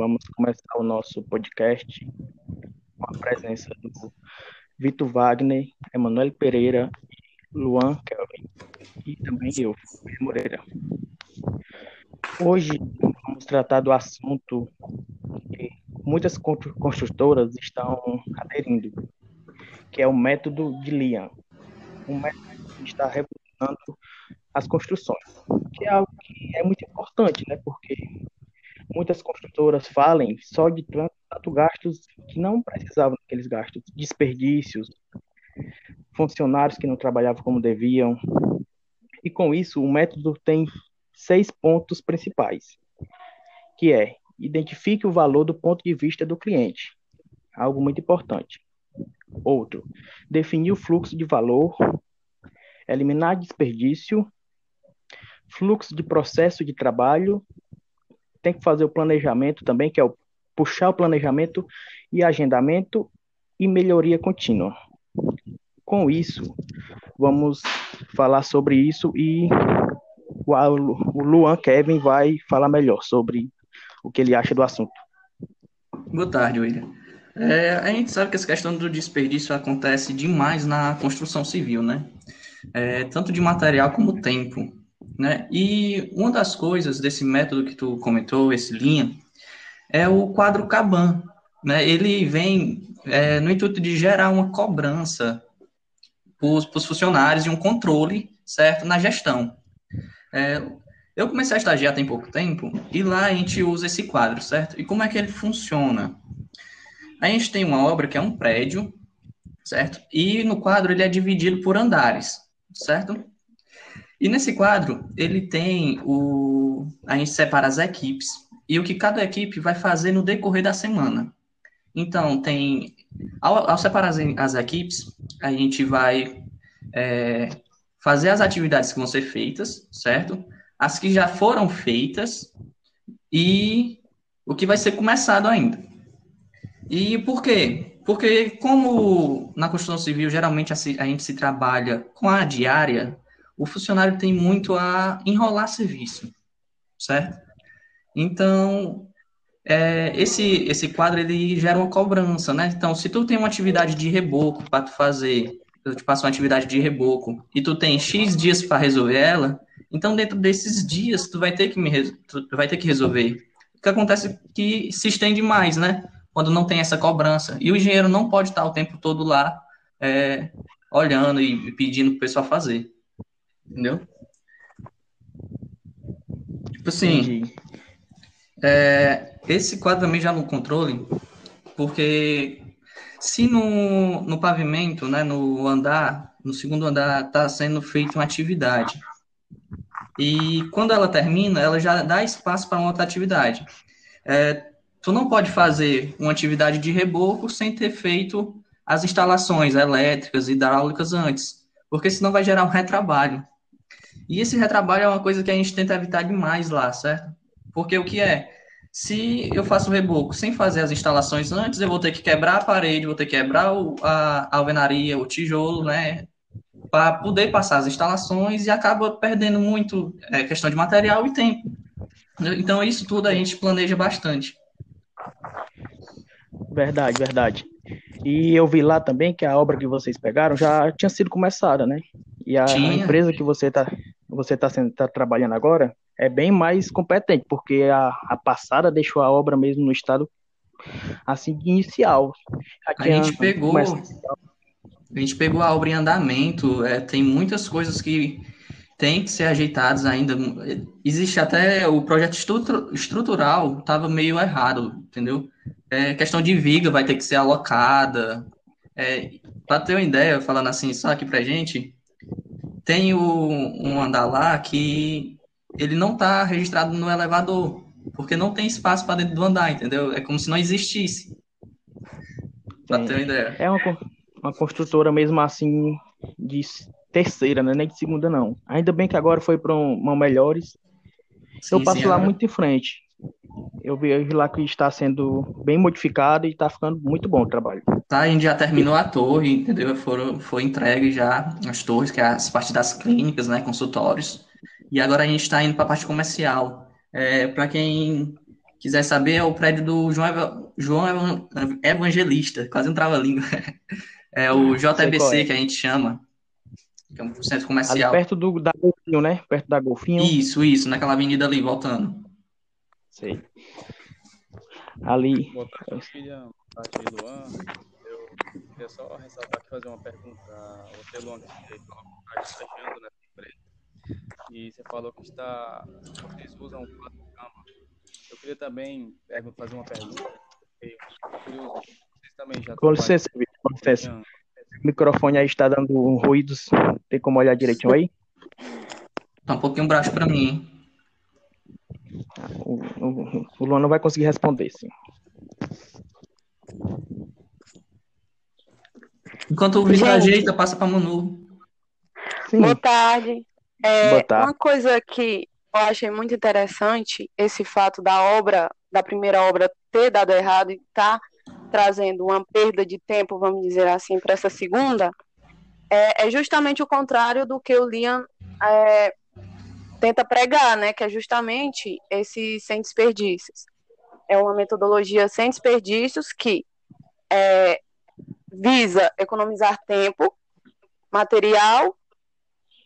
vamos começar o nosso podcast com a presença do Vitor Wagner, Emanuel Pereira, Luan Kelvin e também eu, Moreira. Hoje vamos tratar do assunto que muitas construtoras estão aderindo, que é o método de Lian. Um método que está revolucionando as construções, que é algo que é muito importante, né? Porque muitas construtoras falem só de tanto gastos que não precisavam daqueles gastos, desperdícios, funcionários que não trabalhavam como deviam. E com isso, o método tem seis pontos principais, que é identifique o valor do ponto de vista do cliente, algo muito importante. Outro, definir o fluxo de valor, eliminar desperdício, fluxo de processo de trabalho, tem que fazer o planejamento também, que é o puxar o planejamento e agendamento e melhoria contínua. Com isso, vamos falar sobre isso e o Luan Kevin vai falar melhor sobre o que ele acha do assunto. Boa tarde, William. É, a gente sabe que essa questão do desperdício acontece demais na construção civil, né? É, tanto de material como tempo. Né? E uma das coisas desse método que tu comentou, esse linha, é o quadro Kaban. Né? Ele vem é, no intuito de gerar uma cobrança para os funcionários e um controle, certo, na gestão. É, eu comecei a estagiar tem pouco tempo e lá a gente usa esse quadro, certo? E como é que ele funciona? A gente tem uma obra que é um prédio, certo? E no quadro ele é dividido por andares, certo? E nesse quadro, ele tem o. A gente separa as equipes e o que cada equipe vai fazer no decorrer da semana. Então, tem. Ao, ao separar as, as, equipes, a gente vai é, fazer as atividades que vão ser feitas, certo? As que já foram feitas e o que vai ser começado ainda. E por quê? Porque, como na construção civil, geralmente a, a gente se trabalha com a diária, o funcionário tem muito a enrolar serviço, certo? Então, é, esse, esse quadro, ele gera uma cobrança, né? Então, se tu tem uma atividade de reboco para tu fazer, eu te passo uma atividade de reboco, e tu tem X dias para resolver ela, então, dentro desses dias, tu vai ter que, me, tu vai ter que resolver. O que acontece é que se estende mais, né? Quando não tem essa cobrança. E o engenheiro não pode estar o tempo todo lá é, olhando e pedindo para o pessoal fazer. Entendeu? Tipo assim, é, esse quadro também já no controle, porque se no, no pavimento, né, no andar, no segundo andar, está sendo feita uma atividade, e quando ela termina, ela já dá espaço para uma outra atividade. É, tu não pode fazer uma atividade de reboco sem ter feito as instalações elétricas e hidráulicas antes, porque senão vai gerar um retrabalho. E esse retrabalho é uma coisa que a gente tenta evitar demais lá, certo? Porque o que é? Se eu faço o reboco sem fazer as instalações antes, eu vou ter que quebrar a parede, vou ter que quebrar a, alvenaria, o tijolo, né? Para poder passar as instalações e acaba perdendo muito é, questão de material e tempo. Então, isso tudo a gente planeja bastante. Verdade, verdade. E eu vi lá também que a obra que vocês pegaram já tinha sido começada, né? E a, a empresa que você está você está tá trabalhando agora é bem mais competente, porque a, a passada deixou a obra mesmo no estado assim inicial. a gente pegou a gente pegou a obra em andamento, é, tem muitas coisas que tem que ser ajeitadas ainda. Existe até o projeto estrutural estava meio errado, entendeu? É, questão de viga vai ter que ser alocada. É, Para ter uma ideia, falando assim só aqui para gente, tem o, um andar lá que ele não está registrado no elevador, porque não tem espaço para dentro do andar, entendeu? É como se não existisse. Para ter uma ideia. É uma, uma construtora mesmo assim de terceira, né? nem de segunda não. Ainda bem que agora foi para uma melhores. Sim, eu passo sim, lá muito em frente. Eu vejo lá que está sendo bem modificado e está ficando muito bom o trabalho. Tá, a gente já terminou a torre, entendeu? Foram, foi entregue já as torres, que é as partes das clínicas, né, consultórios. E agora a gente está indo para a parte comercial. É, para quem quiser saber, é o prédio do João, João Evangelista, quase um trava-língua. É o JBC é. que a gente chama, que é um centro comercial. Ali perto do, da Golfinho, né? Perto da Golfinho. Isso, isso, naquela avenida ali, voltando. Sei. Ali. Boa tarde, boa tarde, Luan. Eu queria só ressaltar aqui fazer uma pergunta a você, Luan, que você está estagiando nessa empresa. E você falou que está, vocês usam o quadro de cama. Eu queria também fazer uma pergunta. vocês também já Com licença, com licença. O microfone aí está dando ruídos. Tem como olhar direitinho aí? Tá um pouquinho baixo para mim, hein? O, o, o Luan não vai conseguir responder, sim. Enquanto o Vitor ajeita, passa para Manu. Sim. Boa tarde. É, Boa tarde. Uma coisa que eu achei muito interessante, esse fato da obra, da primeira obra ter dado errado e estar tá trazendo uma perda de tempo, vamos dizer assim, para essa segunda, é, é, justamente o contrário do que o Liam é, tenta pregar, né? Que é justamente esse sem desperdícios. É uma metodologia sem desperdícios que é, visa economizar tempo, material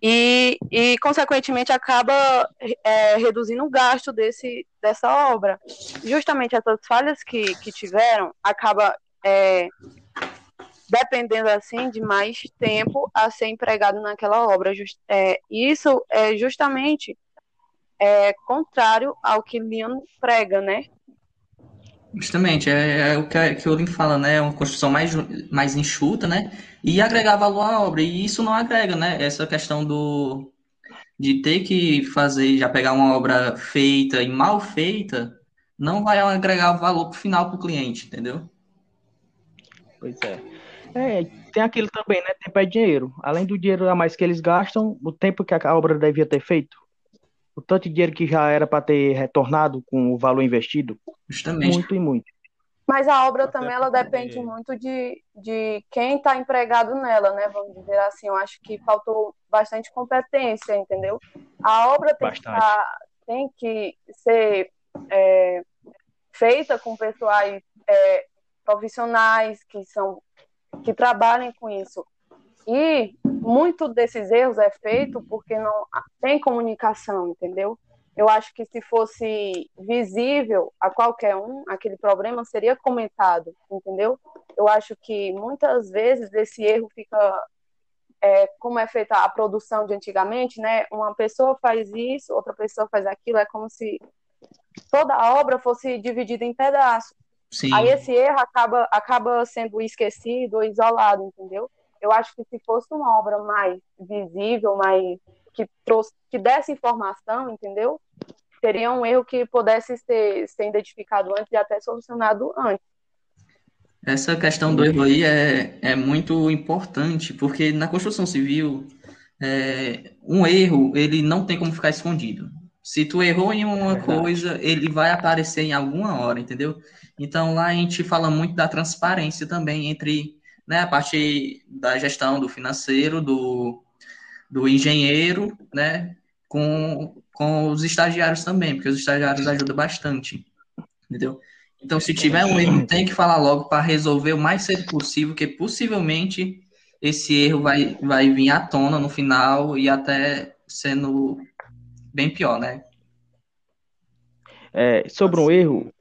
e, e consequentemente, acaba é, reduzindo o gasto desse, dessa obra. Justamente essas falhas que, que tiveram acaba é, dependendo assim de mais tempo a ser empregado naquela obra. Just, é, isso é justamente é, contrário ao que Leon prega, né? Justamente, é, é o que, que o Lin fala, né? É uma construção mais, mais enxuta, né? E agregar valor à obra. E isso não agrega, né? Essa questão do de ter que fazer, já pegar uma obra feita e mal feita, não vai agregar valor pro final para o cliente, entendeu? Pois é. É, tem aquilo também, né? Tempo é dinheiro. Além do dinheiro a mais que eles gastam, o tempo que a obra devia ter feito, o tanto de dinheiro que já era para ter retornado com o valor investido, Justamente. muito e muito. Mas a obra também ela depende muito de, de quem está empregado nela, né? Vamos dizer assim. Eu acho que faltou bastante competência, entendeu? A obra tem, que, tá, tem que ser é, feita com pessoais é, profissionais que são que trabalhem com isso. E muito desses erros é feito porque não tem comunicação, entendeu? Eu acho que se fosse visível a qualquer um, aquele problema seria comentado, entendeu? Eu acho que muitas vezes esse erro fica é, como é feita a produção de antigamente, né? Uma pessoa faz isso, outra pessoa faz aquilo, é como se toda a obra fosse dividida em pedaços. Sim. Aí esse erro acaba, acaba sendo esquecido ou isolado, entendeu? Eu acho que se fosse uma obra mais visível, mais que trouxe, que desse informação, entendeu? Seria um erro que pudesse ser, ser identificado antes e até solucionado antes. Essa questão do erro aí é, é muito importante, porque na construção civil, é, um erro, ele não tem como ficar escondido. Se tu errou em uma é coisa, ele vai aparecer em alguma hora, entendeu? Então lá a gente fala muito da transparência também entre né, a parte da gestão do financeiro, do, do engenheiro, né, com, com os estagiários também, porque os estagiários ajudam bastante, entendeu? Então, se tiver um erro, tem que falar logo para resolver o mais cedo possível, que possivelmente esse erro vai, vai vir à tona no final e até sendo bem pior, né? É, sobre um erro,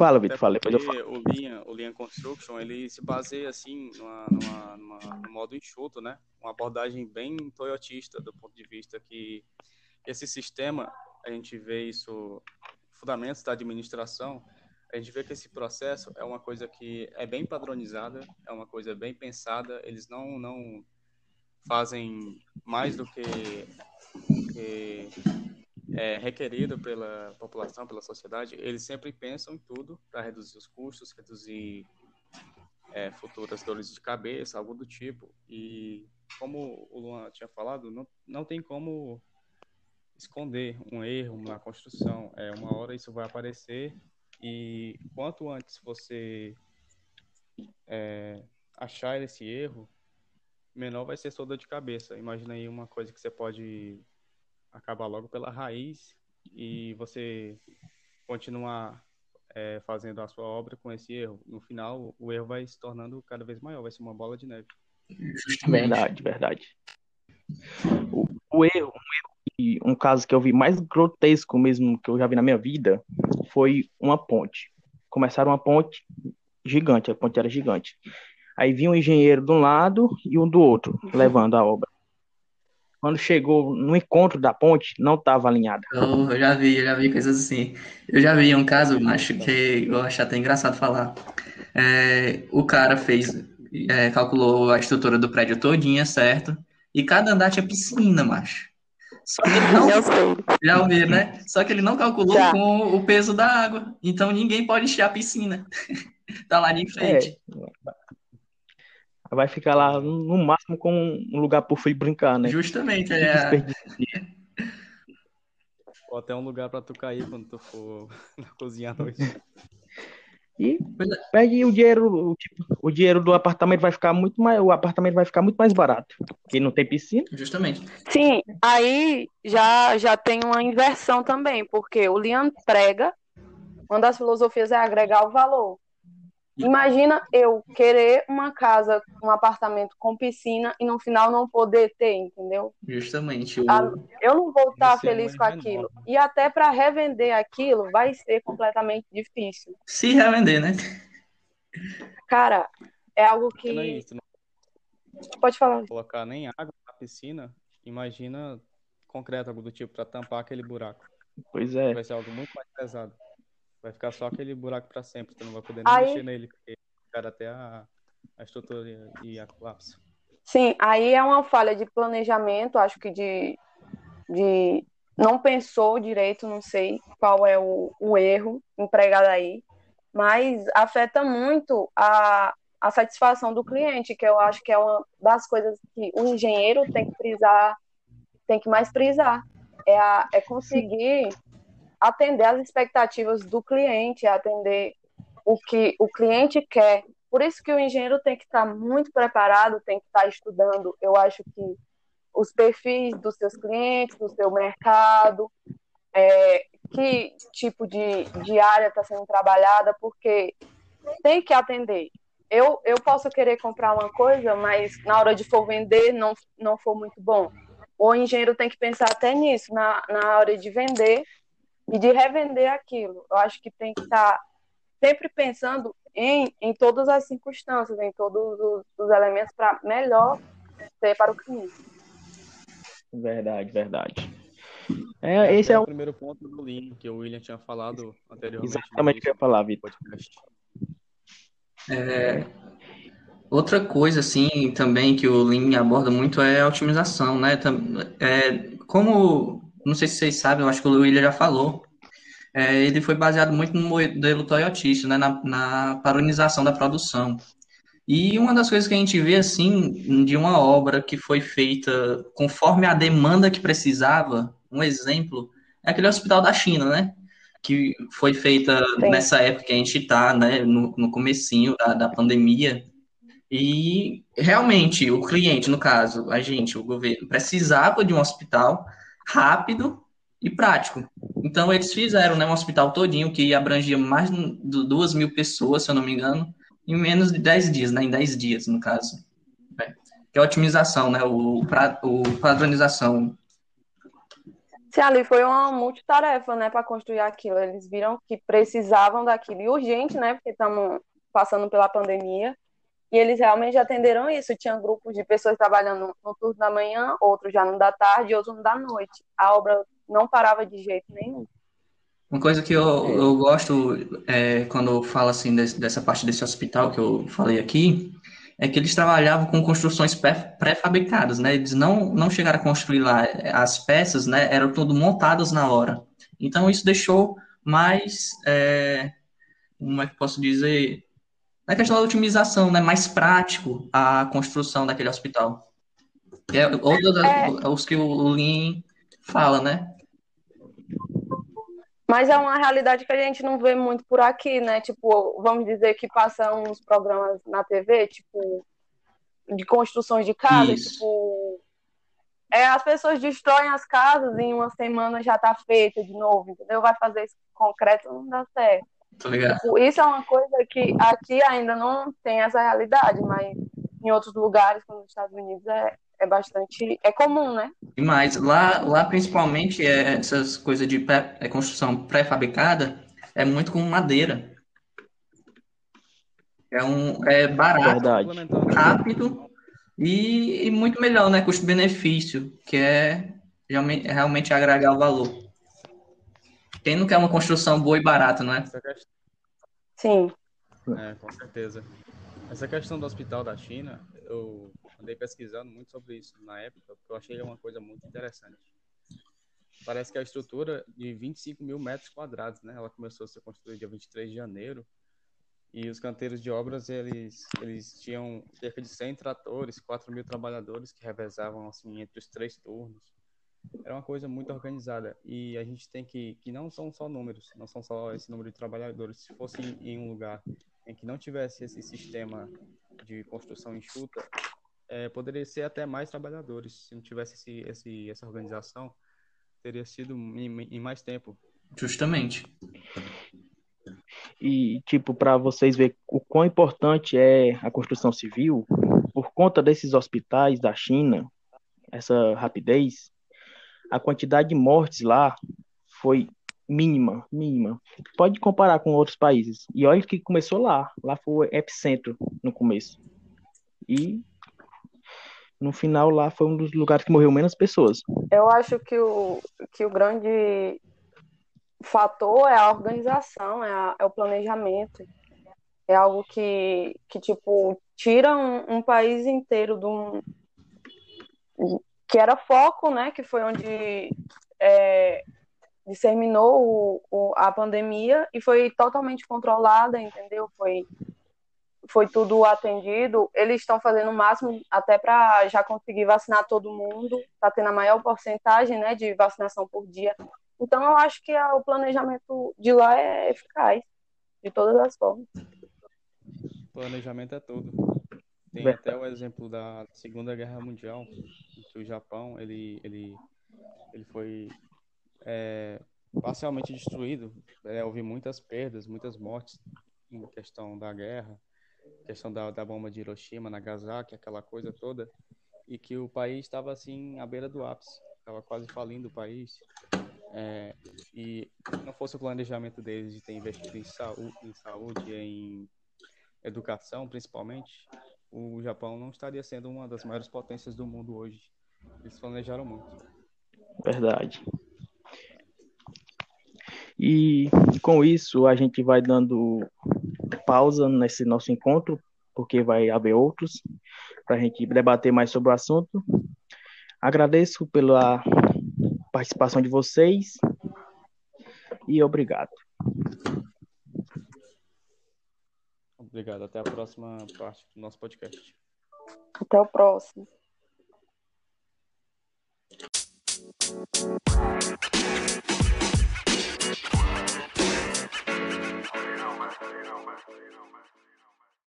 Fala, Vitor, fala, depois eu falo. O Linha, o Linha Construction, ele se baseia, assim, numa, numa, numa, no modo enxuto, né? Uma abordagem bem toyotista, do ponto de vista que esse sistema, a gente vê isso, fundamentos da administração, a gente vê que esse processo é uma coisa que é bem padronizada, é uma coisa bem pensada, eles não, não fazem mais do que, que é, requerido pela população, pela sociedade, eles sempre pensam em tudo para reduzir os custos, reduzir é, futuras dores de cabeça, algo do tipo. E como o Luan tinha falado, não, não tem como esconder um erro na construção. É, uma hora isso vai aparecer e quanto antes você é, achar esse erro, menor vai ser sua dor de cabeça. Imagina aí uma coisa que você pode acabar logo pela raiz e você continuar é, fazendo a sua obra com esse erro. No final, o erro vai se tornando cada vez maior, vai ser uma bola de neve. Verdade, verdade. O, o erro, um, erro, um caso que eu vi mais grotesco mesmo que eu já vi na minha vida foi uma ponte. Começaram uma ponte gigante, a ponte era gigante. Aí vinha um engenheiro de um lado e um do outro, levando a obra. Quando chegou no encontro da ponte, não estava alinhada. Eu, eu já vi, eu já vi coisas assim. Eu já vi um caso, acho que eu acho até engraçado falar. É, o cara fez, é, calculou a estrutura do prédio todinha, certo? E cada andar tinha piscina, macho. Só que ele não. Já ouviu, né? Só que ele não calculou já. com o peso da água. Então ninguém pode encher a piscina. tá lá de frente. É vai ficar lá no máximo com um lugar pro filho brincar, né? Justamente, é. Ou até um lugar para tu cair quando tu for na cozinha à noite. E perde o dinheiro, o, tipo, o dinheiro do apartamento vai ficar muito mais, o apartamento vai ficar muito mais barato, porque não tem piscina. Justamente. Sim, aí já já tem uma inversão também, porque o Lian prega, uma das filosofias é agregar o valor. Imagina eu querer uma casa, um apartamento com piscina e no final não poder ter, entendeu? Justamente. Ah, eu não vou estar feliz com aquilo. E até para revender aquilo vai ser completamente difícil. Se revender, né? Cara, é algo que. Não é isso, não... Pode falar. Colocar nem água na piscina, imagina concreto, algo do tipo, para tampar aquele buraco. Pois é. Vai ser algo muito mais pesado. Vai ficar só aquele buraco para sempre, tu não vai poder nem aí... mexer nele, porque cara até a, a estrutura e a colapso. Sim, aí é uma falha de planejamento, acho que de, de não pensou direito, não sei qual é o, o erro empregado aí, mas afeta muito a, a satisfação do cliente, que eu acho que é uma das coisas que o engenheiro tem que frisar, tem que mais frisar, é, a, é conseguir atender às expectativas do cliente, atender o que o cliente quer. Por isso que o engenheiro tem que estar muito preparado, tem que estar estudando. Eu acho que os perfis dos seus clientes, do seu mercado, é, que tipo de, de área está sendo trabalhada, porque tem que atender. Eu, eu posso querer comprar uma coisa, mas na hora de for vender não, não for muito bom. O engenheiro tem que pensar até nisso, na, na hora de vender, e de revender aquilo. Eu acho que tem que estar sempre pensando em, em todas as circunstâncias, em todos os, os elementos para melhor ser para o cliente. Verdade, verdade. É, esse é, é o primeiro ponto do Lean que o William tinha falado anteriormente. Exatamente o que eu ia falar, Vitor. É, outra coisa, assim, também que o Lean aborda muito é a otimização, né? É, como não sei se vocês sabem, eu acho que o William já falou, é, ele foi baseado muito no modelo toyotista, né, na, na padronização da produção. E uma das coisas que a gente vê, assim, de uma obra que foi feita conforme a demanda que precisava, um exemplo, é aquele hospital da China, né? Que foi feita Sim. nessa época que a gente está, né? No, no comecinho da, da pandemia. E realmente o cliente, no caso, a gente, o governo, precisava de um hospital rápido e prático. Então, eles fizeram né, um hospital todinho que abrangia mais de duas mil pessoas, se eu não me engano, em menos de 10 dias, né, em 10 dias, no caso. É, que é a otimização, né, o, o padronização. Sim, ali foi uma multitarefa, né, para construir aquilo. Eles viram que precisavam daquilo, e urgente, né, porque estamos passando pela pandemia, e eles realmente atenderam isso. Tinha grupos de pessoas trabalhando no turno da manhã, outros já no da tarde, outros no da noite. A obra não parava de jeito nenhum. Uma coisa que eu, eu gosto é, quando falo assim desse, dessa parte desse hospital que eu falei aqui, é que eles trabalhavam com construções pré-fabricadas, né? Eles não, não chegaram a construir lá as peças, né? Eram tudo montadas na hora. Então isso deixou mais, é, como é que posso dizer, na questão da otimização, né, mais prático a construção daquele hospital. É outros é. os que o Lean fala, né? Mas é uma realidade que a gente não vê muito por aqui, né? Tipo, vamos dizer que passam uns programas na TV, tipo, de construções de casa, Isso. tipo, é, as pessoas destroem as casas e em uma semana já tá feita de novo, entendeu? Vai fazer isso concreto, não dá certo. Tipo, isso é uma coisa que aqui ainda não tem essa realidade, mas em outros lugares, como nos Estados Unidos, é, é bastante. é comum, né? Demais. Lá, lá principalmente, é, essas coisas de pré, é, construção pré-fabricada é muito com madeira. É, um, é barato, Verdade. rápido e, e, muito melhor, né? Custo-benefício, que é realmente, realmente agregar o valor. Quem não quer uma construção boa e barata, não é? Sim. É, com certeza. Essa questão do hospital da China, eu andei pesquisando muito sobre isso na época, porque eu achei uma coisa muito interessante. Parece que a estrutura de 25 mil metros quadrados, né? Ela começou a ser construída dia 23 de janeiro. E os canteiros de obras, eles, eles tinham cerca de 100 tratores, 4 mil trabalhadores que revezavam, assim, entre os três turnos. Era uma coisa muito organizada. E a gente tem que, que não são só números, não são só esse número de trabalhadores. Se fosse em um lugar em que não tivesse esse sistema de construção enxuta, é, poderia ser até mais trabalhadores. Se não tivesse esse, esse, essa organização, teria sido em, em mais tempo. Justamente. E, tipo, para vocês verem o quão importante é a construção civil, por conta desses hospitais da China, essa rapidez, a quantidade de mortes lá foi mínima, mínima. Pode comparar com outros países. E olha que começou lá. Lá foi o epicentro no começo. E no final lá foi um dos lugares que morreu menos pessoas. Eu acho que o, que o grande fator é a organização, é, a, é o planejamento. É algo que, que tipo, tira um, um país inteiro de um, que era foco, né? Que foi onde é, diseminou o, o, a pandemia e foi totalmente controlada, entendeu? Foi, foi tudo atendido. Eles estão fazendo o máximo até para já conseguir vacinar todo mundo, está tendo a maior porcentagem né, de vacinação por dia. Então, eu acho que o planejamento de lá é eficaz, de todas as formas. Planejamento é tudo. Tem até o exemplo da Segunda Guerra Mundial, que o Japão ele, ele, ele foi é, parcialmente destruído. É, houve muitas perdas, muitas mortes em questão da guerra, questão da, da bomba de Hiroshima, Nagasaki, aquela coisa toda, e que o país estava assim à beira do ápice, estava quase falindo o país. É, e não fosse o planejamento deles de ter investido em saúde, em saúde, em educação, principalmente, o Japão não estaria sendo uma das maiores potências do mundo hoje. Eles planejaram muito. Verdade. E com isso a gente vai dando pausa nesse nosso encontro, porque vai haver outros, para a gente debater mais sobre o assunto. Agradeço pela participação de vocês e obrigado. Obrigado. Até a próxima parte do nosso podcast. Até o próximo.